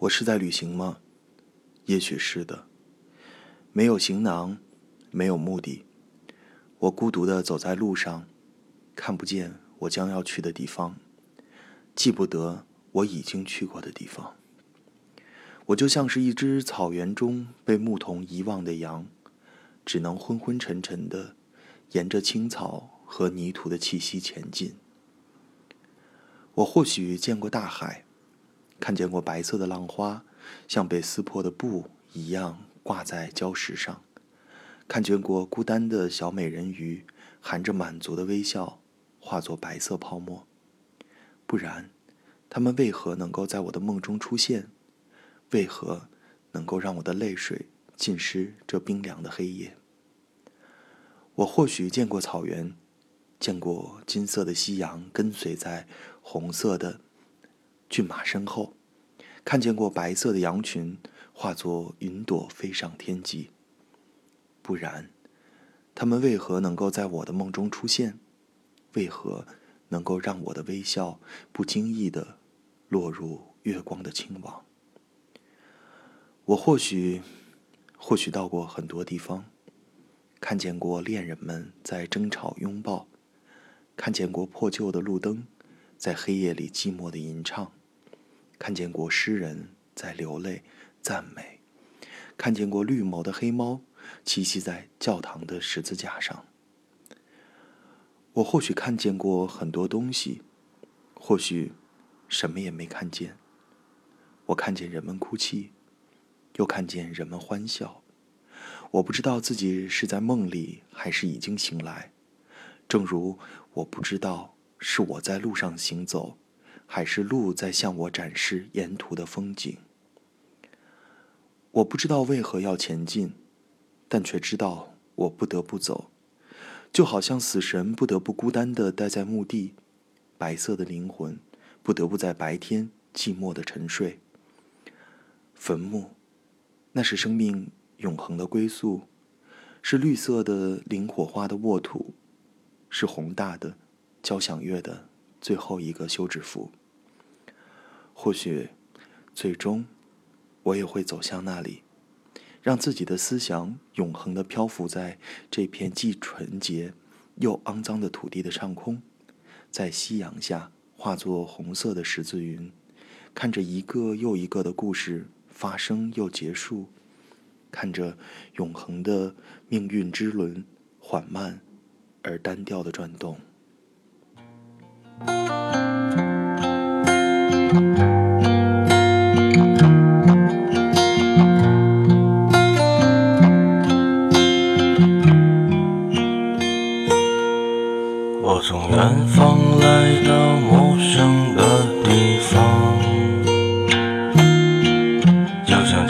我是在旅行吗？也许是的。没有行囊，没有目的，我孤独地走在路上，看不见我将要去的地方，记不得我已经去过的地方。我就像是一只草原中被牧童遗忘的羊，只能昏昏沉沉地沿着青草和泥土的气息前进。我或许见过大海。看见过白色的浪花，像被撕破的布一样挂在礁石上；看见过孤单的小美人鱼，含着满足的微笑，化作白色泡沫。不然，他们为何能够在我的梦中出现？为何能够让我的泪水浸湿这冰凉的黑夜？我或许见过草原，见过金色的夕阳跟随在红色的。骏马身后，看见过白色的羊群化作云朵飞上天际。不然，他们为何能够在我的梦中出现？为何能够让我的微笑不经意的落入月光的青网？我或许，或许到过很多地方，看见过恋人们在争吵拥抱，看见过破旧的路灯在黑夜里寂寞的吟唱。看见过诗人在流泪赞美，看见过绿眸的黑猫栖息在教堂的十字架上。我或许看见过很多东西，或许什么也没看见。我看见人们哭泣，又看见人们欢笑。我不知道自己是在梦里还是已经醒来，正如我不知道是我在路上行走。还是路在向我展示沿途的风景。我不知道为何要前进，但却知道我不得不走，就好像死神不得不孤单地待在墓地，白色的灵魂不得不在白天寂寞地沉睡。坟墓，那是生命永恒的归宿，是绿色的灵火花的沃土，是宏大的交响乐的最后一个休止符。或许，最终，我也会走向那里，让自己的思想永恒的漂浮在这片既纯洁又肮脏的土地的上空，在夕阳下化作红色的十字云，看着一个又一个的故事发生又结束，看着永恒的命运之轮缓慢而单调的转动。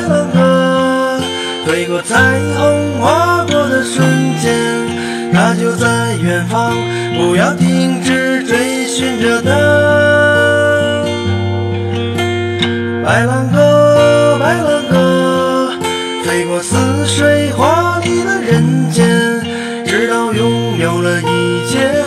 白兰鸽，飞过彩虹划过的瞬间，它就在远方，不要停止追寻着它。白兰鸽，白兰鸽，飞过似水华丽的人间，直到拥有了一切，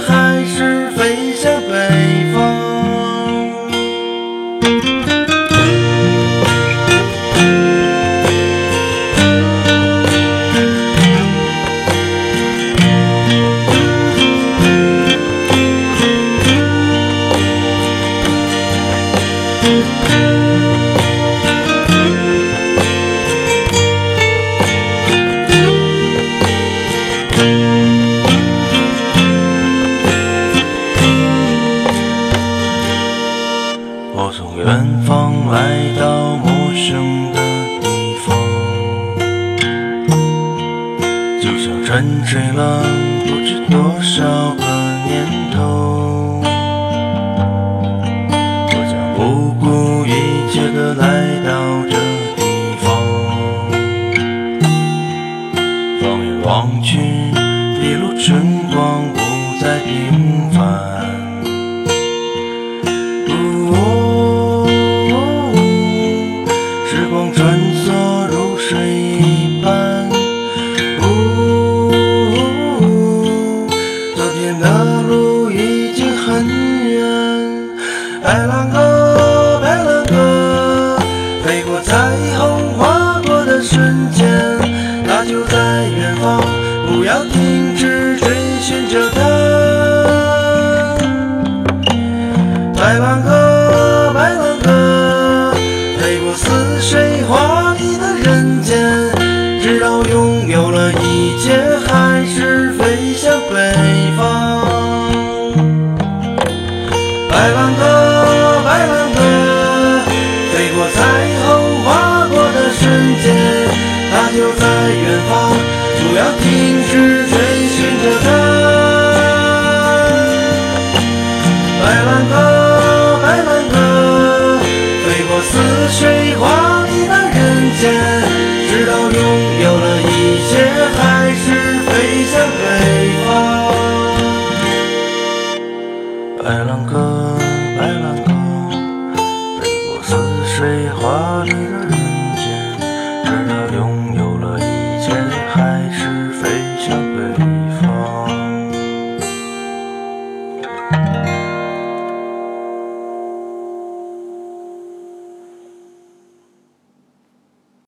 沉醉了不知多少个年头，我将不顾一切的来到这地方。放眼望去，一路春光不再平凡。飞过彩虹划过的瞬间，那就在远方，不要停止追寻着它。百万个，百万个，飞过似水华丽的人间，直到拥有了一切，还是飞向北方。百万个。